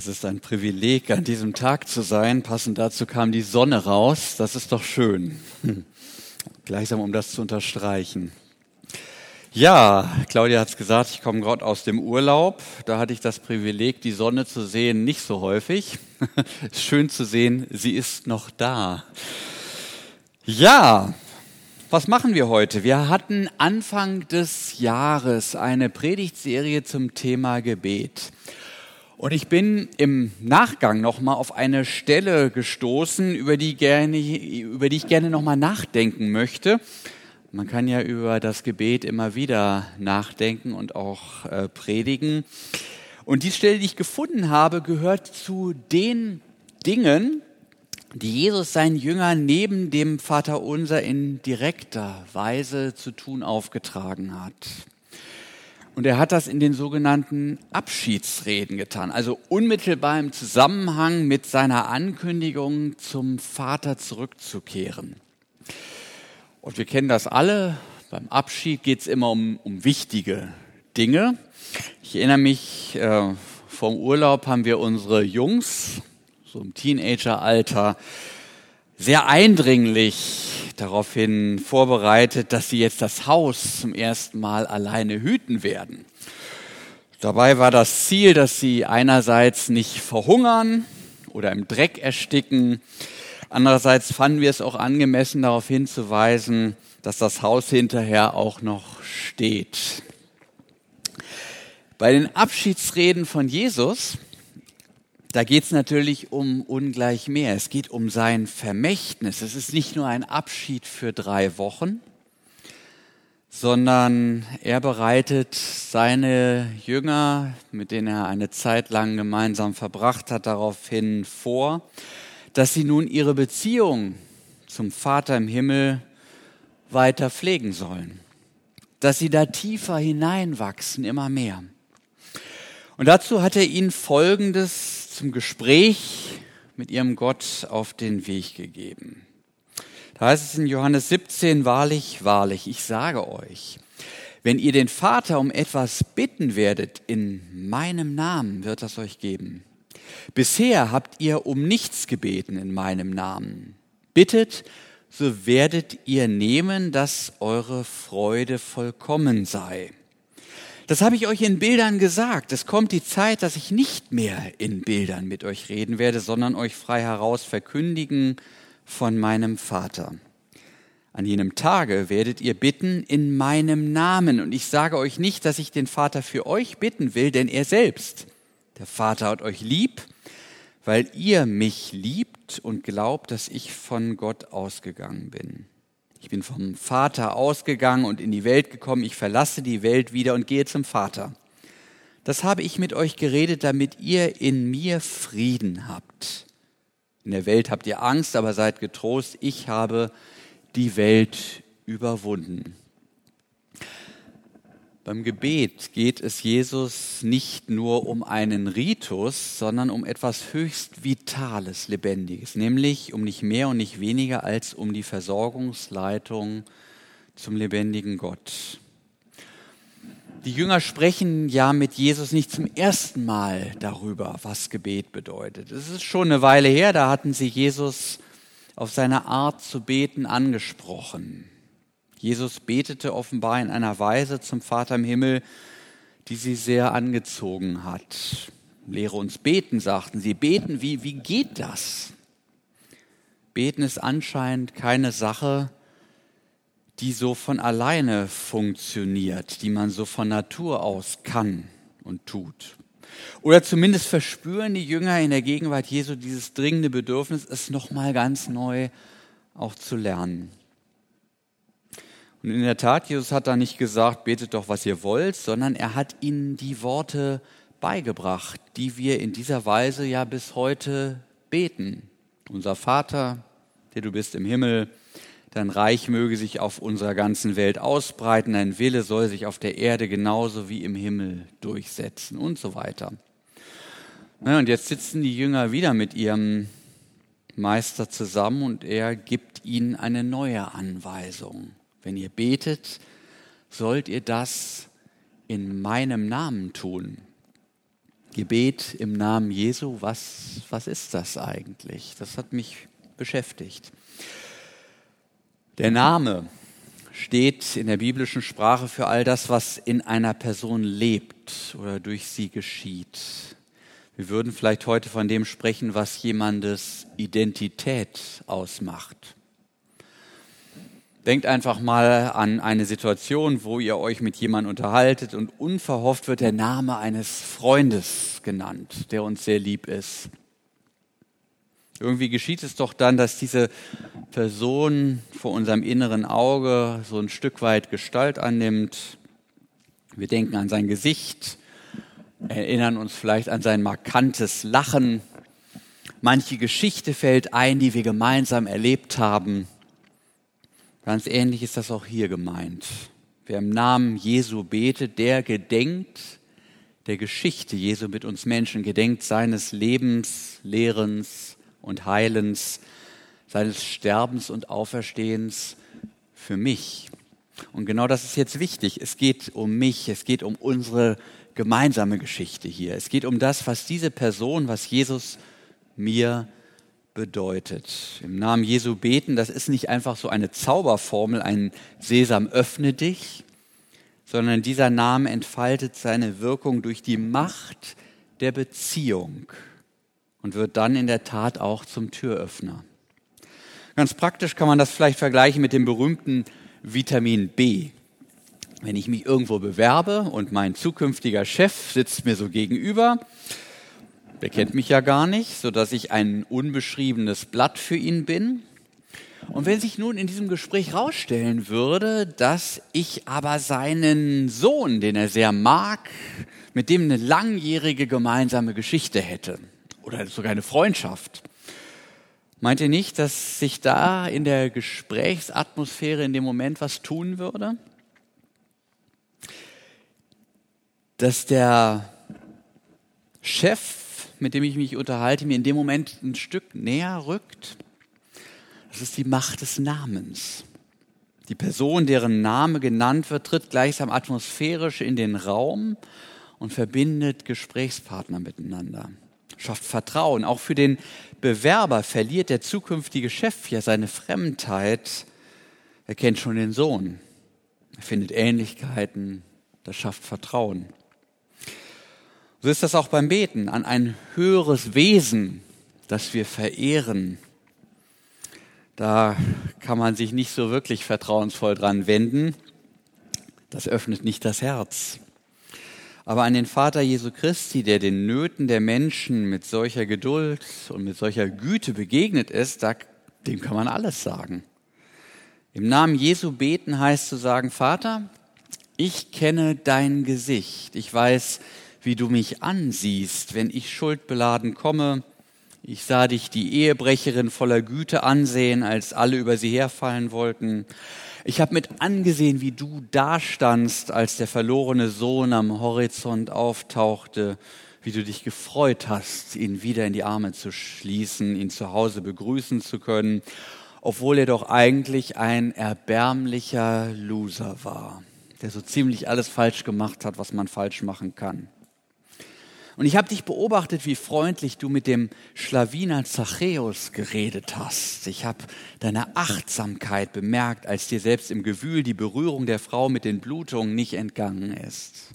Es ist ein Privileg, an diesem Tag zu sein. Passend dazu kam die Sonne raus. Das ist doch schön. Gleichsam, um das zu unterstreichen. Ja, Claudia hat es gesagt, ich komme gerade aus dem Urlaub. Da hatte ich das Privileg, die Sonne zu sehen, nicht so häufig. Schön zu sehen, sie ist noch da. Ja, was machen wir heute? Wir hatten Anfang des Jahres eine Predigtserie zum Thema Gebet. Und ich bin im Nachgang nochmal auf eine Stelle gestoßen, über die, gerne, über die ich gerne nochmal nachdenken möchte. Man kann ja über das Gebet immer wieder nachdenken und auch äh, predigen. Und die Stelle, die ich gefunden habe, gehört zu den Dingen, die Jesus seinen Jüngern neben dem Vater Unser in direkter Weise zu tun aufgetragen hat. Und er hat das in den sogenannten Abschiedsreden getan, also unmittelbar im Zusammenhang mit seiner Ankündigung, zum Vater zurückzukehren. Und wir kennen das alle. Beim Abschied geht es immer um, um wichtige Dinge. Ich erinnere mich, äh, vom Urlaub haben wir unsere Jungs, so im Teenageralter, sehr eindringlich daraufhin vorbereitet, dass sie jetzt das Haus zum ersten Mal alleine hüten werden. Dabei war das Ziel, dass sie einerseits nicht verhungern oder im Dreck ersticken. Andererseits fanden wir es auch angemessen, darauf hinzuweisen, dass das Haus hinterher auch noch steht. Bei den Abschiedsreden von Jesus da geht es natürlich um ungleich mehr. Es geht um sein Vermächtnis. Es ist nicht nur ein Abschied für drei Wochen, sondern er bereitet seine Jünger, mit denen er eine Zeit lang gemeinsam verbracht hat, daraufhin vor, dass sie nun ihre Beziehung zum Vater im Himmel weiter pflegen sollen, dass sie da tiefer hineinwachsen, immer mehr. Und dazu hat er ihnen Folgendes zum Gespräch mit ihrem Gott auf den Weg gegeben. Da heißt es in Johannes 17, wahrlich, wahrlich, ich sage euch, wenn ihr den Vater um etwas bitten werdet in meinem Namen, wird das euch geben. Bisher habt ihr um nichts gebeten in meinem Namen. Bittet, so werdet ihr nehmen, dass eure Freude vollkommen sei. Das habe ich euch in Bildern gesagt. Es kommt die Zeit, dass ich nicht mehr in Bildern mit euch reden werde, sondern euch frei heraus verkündigen von meinem Vater. An jenem Tage werdet ihr bitten in meinem Namen. Und ich sage euch nicht, dass ich den Vater für euch bitten will, denn er selbst, der Vater hat euch lieb, weil ihr mich liebt und glaubt, dass ich von Gott ausgegangen bin. Ich bin vom Vater ausgegangen und in die Welt gekommen. Ich verlasse die Welt wieder und gehe zum Vater. Das habe ich mit euch geredet, damit ihr in mir Frieden habt. In der Welt habt ihr Angst, aber seid getrost. Ich habe die Welt überwunden. Beim Gebet geht es Jesus nicht nur um einen Ritus, sondern um etwas höchst Vitales, Lebendiges, nämlich um nicht mehr und nicht weniger als um die Versorgungsleitung zum lebendigen Gott. Die Jünger sprechen ja mit Jesus nicht zum ersten Mal darüber, was Gebet bedeutet. Es ist schon eine Weile her, da hatten sie Jesus auf seine Art zu beten angesprochen. Jesus betete offenbar in einer Weise zum Vater im Himmel, die sie sehr angezogen hat. Lehre uns beten, sagten sie. Beten, wie, wie geht das? Beten ist anscheinend keine Sache, die so von alleine funktioniert, die man so von Natur aus kann und tut. Oder zumindest verspüren die Jünger in der Gegenwart Jesu dieses dringende Bedürfnis, es nochmal ganz neu auch zu lernen. Und in der Tat, Jesus hat da nicht gesagt, betet doch, was ihr wollt, sondern er hat ihnen die Worte beigebracht, die wir in dieser Weise ja bis heute beten. Unser Vater, der du bist im Himmel, dein Reich möge sich auf unserer ganzen Welt ausbreiten, dein Wille soll sich auf der Erde genauso wie im Himmel durchsetzen und so weiter. und jetzt sitzen die Jünger wieder mit ihrem Meister zusammen und er gibt ihnen eine neue Anweisung. Wenn ihr betet, sollt ihr das in meinem Namen tun. Gebet im Namen Jesu, was, was ist das eigentlich? Das hat mich beschäftigt. Der Name steht in der biblischen Sprache für all das, was in einer Person lebt oder durch sie geschieht. Wir würden vielleicht heute von dem sprechen, was jemandes Identität ausmacht. Denkt einfach mal an eine Situation, wo ihr euch mit jemandem unterhaltet und unverhofft wird der Name eines Freundes genannt, der uns sehr lieb ist. Irgendwie geschieht es doch dann, dass diese Person vor unserem inneren Auge so ein Stück weit Gestalt annimmt. Wir denken an sein Gesicht, erinnern uns vielleicht an sein markantes Lachen. Manche Geschichte fällt ein, die wir gemeinsam erlebt haben. Ganz ähnlich ist das auch hier gemeint. Wer im Namen Jesu betet, der gedenkt der Geschichte Jesu mit uns Menschen, gedenkt seines Lebens, Lehrens und Heilens, seines Sterbens und Auferstehens für mich. Und genau das ist jetzt wichtig. Es geht um mich, es geht um unsere gemeinsame Geschichte hier. Es geht um das, was diese Person, was Jesus mir bedeutet. Im Namen Jesu beten, das ist nicht einfach so eine Zauberformel, ein Sesam öffne dich, sondern dieser Name entfaltet seine Wirkung durch die Macht der Beziehung und wird dann in der Tat auch zum Türöffner. Ganz praktisch kann man das vielleicht vergleichen mit dem berühmten Vitamin B. Wenn ich mich irgendwo bewerbe und mein zukünftiger Chef sitzt mir so gegenüber, der kennt mich ja gar nicht, so dass ich ein unbeschriebenes Blatt für ihn bin. Und wenn sich nun in diesem Gespräch herausstellen würde, dass ich aber seinen Sohn, den er sehr mag, mit dem eine langjährige gemeinsame Geschichte hätte, oder sogar eine Freundschaft. Meint ihr nicht, dass sich da in der Gesprächsatmosphäre in dem Moment was tun würde? Dass der Chef, mit dem ich mich unterhalte, mir in dem Moment ein Stück näher rückt? Das ist die Macht des Namens. Die Person, deren Name genannt wird, tritt gleichsam atmosphärisch in den Raum und verbindet Gesprächspartner miteinander schafft Vertrauen. Auch für den Bewerber verliert der zukünftige Chef ja seine Fremdheit. Er kennt schon den Sohn. Er findet Ähnlichkeiten. Das schafft Vertrauen. So ist das auch beim Beten an ein höheres Wesen, das wir verehren. Da kann man sich nicht so wirklich vertrauensvoll dran wenden. Das öffnet nicht das Herz. Aber an den Vater Jesu Christi, der den Nöten der Menschen mit solcher Geduld und mit solcher Güte begegnet ist, da, dem kann man alles sagen. Im Namen Jesu beten heißt zu sagen, Vater, ich kenne dein Gesicht. Ich weiß, wie du mich ansiehst, wenn ich schuldbeladen komme. Ich sah dich die Ehebrecherin voller Güte ansehen, als alle über sie herfallen wollten. Ich habe mit angesehen, wie du dastandst, als der verlorene Sohn am Horizont auftauchte, wie du dich gefreut hast, ihn wieder in die Arme zu schließen, ihn zu Hause begrüßen zu können, obwohl er doch eigentlich ein erbärmlicher Loser war, der so ziemlich alles falsch gemacht hat, was man falsch machen kann. Und ich habe dich beobachtet, wie freundlich du mit dem Schlawiner Zachäus geredet hast. Ich habe deine Achtsamkeit bemerkt, als dir selbst im Gewühl die Berührung der Frau mit den Blutungen nicht entgangen ist.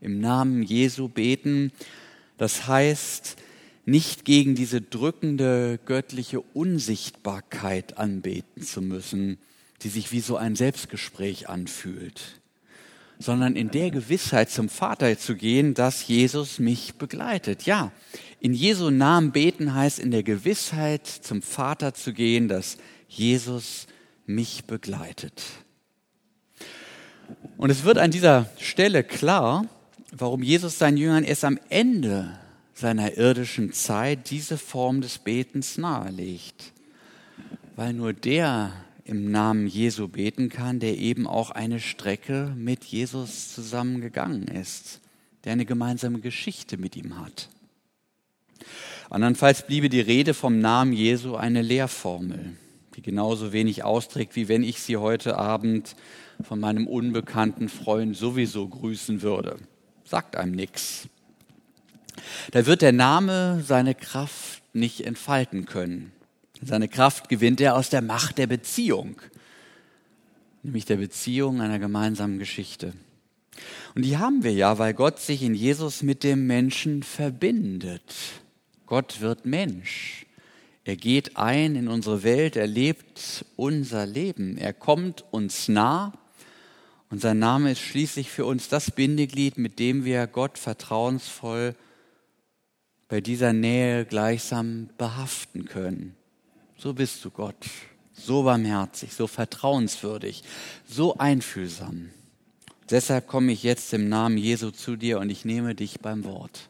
Im Namen Jesu beten, das heißt, nicht gegen diese drückende göttliche Unsichtbarkeit anbeten zu müssen, die sich wie so ein Selbstgespräch anfühlt sondern in der Gewissheit zum Vater zu gehen, dass Jesus mich begleitet. Ja, in Jesu Namen beten heißt in der Gewissheit zum Vater zu gehen, dass Jesus mich begleitet. Und es wird an dieser Stelle klar, warum Jesus seinen Jüngern erst am Ende seiner irdischen Zeit diese Form des Betens nahelegt. Weil nur der im Namen Jesu beten kann, der eben auch eine Strecke mit Jesus zusammengegangen ist, der eine gemeinsame Geschichte mit ihm hat. Andernfalls bliebe die Rede vom Namen Jesu eine Lehrformel, die genauso wenig austrägt, wie wenn ich sie heute Abend von meinem unbekannten Freund sowieso grüßen würde. Sagt einem nichts. da wird der Name seine Kraft nicht entfalten können. Seine Kraft gewinnt er aus der Macht der Beziehung, nämlich der Beziehung einer gemeinsamen Geschichte. Und die haben wir ja, weil Gott sich in Jesus mit dem Menschen verbindet. Gott wird Mensch. Er geht ein in unsere Welt, er lebt unser Leben. Er kommt uns nah und sein Name ist schließlich für uns das Bindeglied, mit dem wir Gott vertrauensvoll bei dieser Nähe gleichsam behaften können. So bist du Gott, so barmherzig, so vertrauenswürdig, so einfühlsam. Deshalb komme ich jetzt im Namen Jesu zu dir und ich nehme dich beim Wort.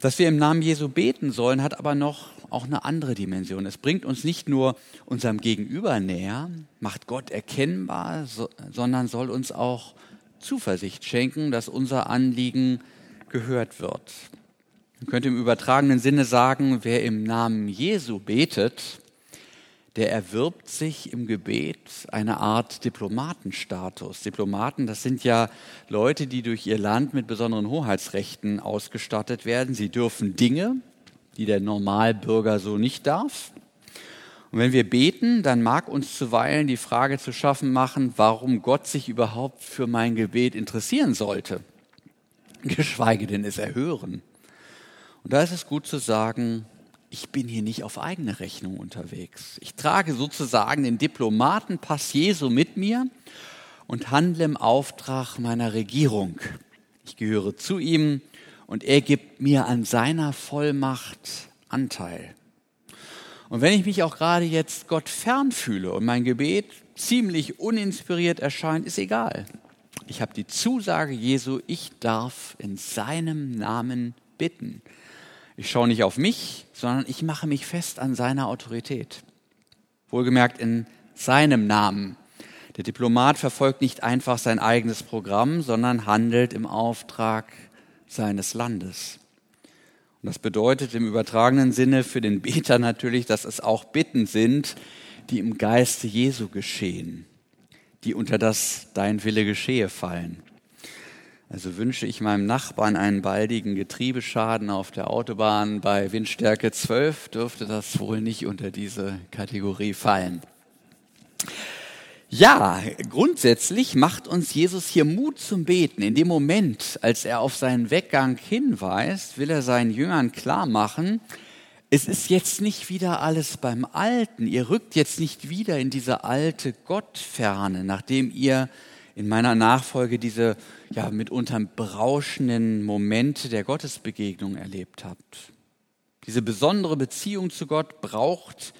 Dass wir im Namen Jesu beten sollen, hat aber noch auch eine andere Dimension. Es bringt uns nicht nur unserem Gegenüber näher, macht Gott erkennbar, so, sondern soll uns auch Zuversicht schenken, dass unser Anliegen gehört wird. Man könnte im übertragenen Sinne sagen, wer im Namen Jesu betet, der erwirbt sich im Gebet eine Art Diplomatenstatus. Diplomaten, das sind ja Leute, die durch ihr Land mit besonderen Hoheitsrechten ausgestattet werden. Sie dürfen Dinge, die der Normalbürger so nicht darf. Und wenn wir beten, dann mag uns zuweilen die Frage zu schaffen machen, warum Gott sich überhaupt für mein Gebet interessieren sollte, geschweige denn es erhören. Und da ist es gut zu sagen, ich bin hier nicht auf eigene Rechnung unterwegs. Ich trage sozusagen den Diplomatenpass Jesu mit mir und handle im Auftrag meiner Regierung. Ich gehöre zu ihm und er gibt mir an seiner Vollmacht Anteil. Und wenn ich mich auch gerade jetzt Gott fern fühle und mein Gebet ziemlich uninspiriert erscheint, ist egal. Ich habe die Zusage Jesu, ich darf in seinem Namen bitten. Ich schaue nicht auf mich, sondern ich mache mich fest an seiner Autorität. Wohlgemerkt in seinem Namen. Der Diplomat verfolgt nicht einfach sein eigenes Programm, sondern handelt im Auftrag seines Landes. Und das bedeutet im übertragenen Sinne für den Beter natürlich, dass es auch Bitten sind, die im Geiste Jesu geschehen, die unter das Dein Wille geschehe fallen. Also wünsche ich meinem Nachbarn einen baldigen Getriebeschaden auf der Autobahn bei Windstärke 12, dürfte das wohl nicht unter diese Kategorie fallen. Ja, grundsätzlich macht uns Jesus hier Mut zum Beten. In dem Moment, als er auf seinen Weggang hinweist, will er seinen Jüngern klar machen, es ist jetzt nicht wieder alles beim Alten. Ihr rückt jetzt nicht wieder in diese alte Gottferne, nachdem ihr in meiner Nachfolge diese ja mitunter berauschenden Momente der Gottesbegegnung erlebt habt. Diese besondere Beziehung zu Gott braucht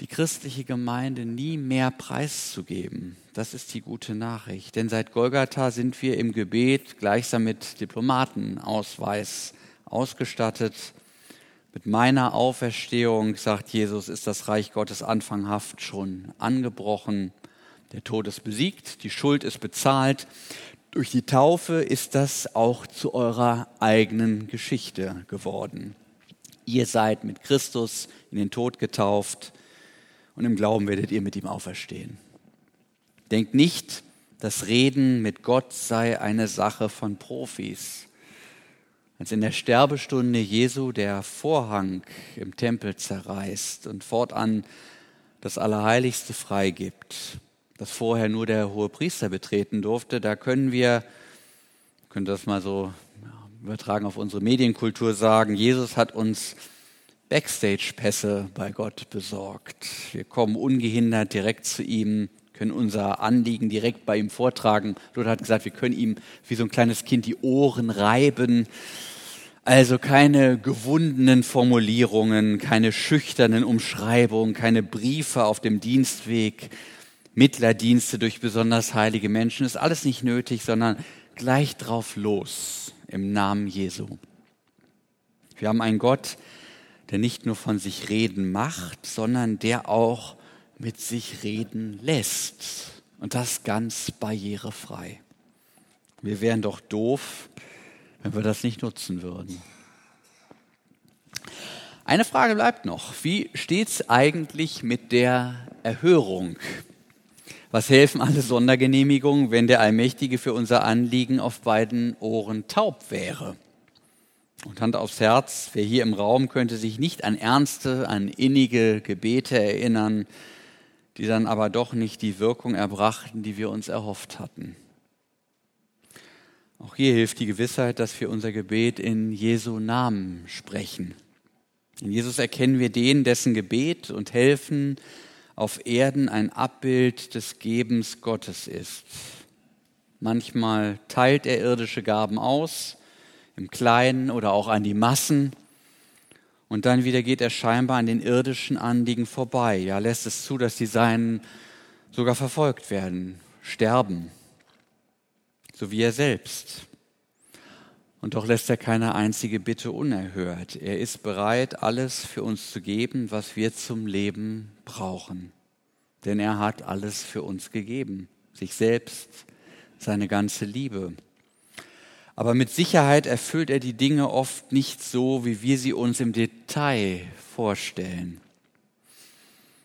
die christliche Gemeinde nie mehr preiszugeben. Das ist die gute Nachricht. Denn seit Golgatha sind wir im Gebet gleichsam mit Diplomatenausweis ausgestattet. Mit meiner Auferstehung, sagt Jesus, ist das Reich Gottes anfanghaft schon angebrochen. Der Tod ist besiegt, die Schuld ist bezahlt. Durch die Taufe ist das auch zu eurer eigenen Geschichte geworden. Ihr seid mit Christus in den Tod getauft und im Glauben werdet ihr mit ihm auferstehen. Denkt nicht, das Reden mit Gott sei eine Sache von Profis. Als in der Sterbestunde Jesu der Vorhang im Tempel zerreißt und fortan das Allerheiligste freigibt, das vorher nur der hohe Priester betreten durfte. Da können wir, können das mal so übertragen auf unsere Medienkultur sagen, Jesus hat uns Backstage-Pässe bei Gott besorgt. Wir kommen ungehindert direkt zu ihm, können unser Anliegen direkt bei ihm vortragen. Luther hat gesagt, wir können ihm wie so ein kleines Kind die Ohren reiben. Also keine gewundenen Formulierungen, keine schüchternen Umschreibungen, keine Briefe auf dem Dienstweg, Mittlerdienste durch besonders heilige Menschen, ist alles nicht nötig, sondern gleich drauf los im Namen Jesu. Wir haben einen Gott, der nicht nur von sich reden macht, sondern der auch mit sich reden lässt. Und das ganz barrierefrei. Wir wären doch doof, wenn wir das nicht nutzen würden. Eine Frage bleibt noch. Wie steht es eigentlich mit der Erhörung? Was helfen alle Sondergenehmigungen, wenn der Allmächtige für unser Anliegen auf beiden Ohren taub wäre? Und Hand aufs Herz, wer hier im Raum könnte sich nicht an ernste, an innige Gebete erinnern, die dann aber doch nicht die Wirkung erbrachten, die wir uns erhofft hatten. Auch hier hilft die Gewissheit, dass wir unser Gebet in Jesu Namen sprechen. In Jesus erkennen wir den, dessen Gebet und Helfen auf Erden ein Abbild des Gebens Gottes ist. Manchmal teilt er irdische Gaben aus, im Kleinen oder auch an die Massen. Und dann wieder geht er scheinbar an den irdischen Anliegen vorbei. Ja, lässt es zu, dass die Seinen sogar verfolgt werden, sterben, so wie er selbst. Und doch lässt er keine einzige Bitte unerhört. Er ist bereit, alles für uns zu geben, was wir zum Leben brauchen. Denn er hat alles für uns gegeben, sich selbst, seine ganze Liebe. Aber mit Sicherheit erfüllt er die Dinge oft nicht so, wie wir sie uns im Detail vorstellen.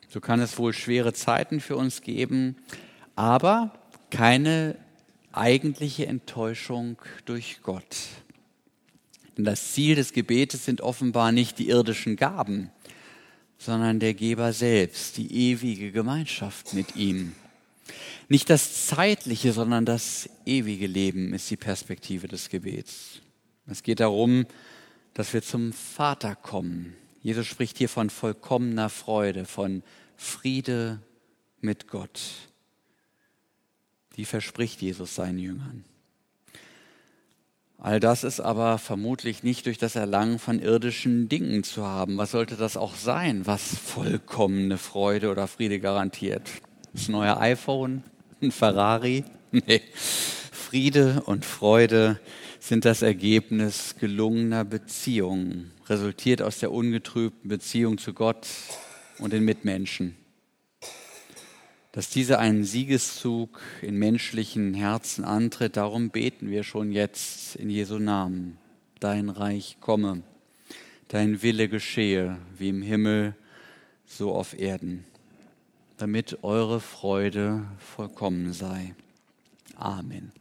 So kann es wohl schwere Zeiten für uns geben, aber keine eigentliche Enttäuschung durch Gott. Denn das Ziel des Gebetes sind offenbar nicht die irdischen Gaben, sondern der Geber selbst, die ewige Gemeinschaft mit ihm. Nicht das zeitliche, sondern das ewige Leben ist die Perspektive des Gebets. Es geht darum, dass wir zum Vater kommen. Jesus spricht hier von vollkommener Freude, von Friede mit Gott. Die verspricht Jesus seinen Jüngern. All das ist aber vermutlich nicht durch das Erlangen von irdischen Dingen zu haben. Was sollte das auch sein, was vollkommene Freude oder Friede garantiert? Das neue iPhone, ein Ferrari? Nee. Friede und Freude sind das Ergebnis gelungener Beziehungen, resultiert aus der ungetrübten Beziehung zu Gott und den Mitmenschen dass dieser einen Siegeszug in menschlichen Herzen antritt. Darum beten wir schon jetzt in Jesu Namen. Dein Reich komme, dein Wille geschehe, wie im Himmel, so auf Erden, damit eure Freude vollkommen sei. Amen.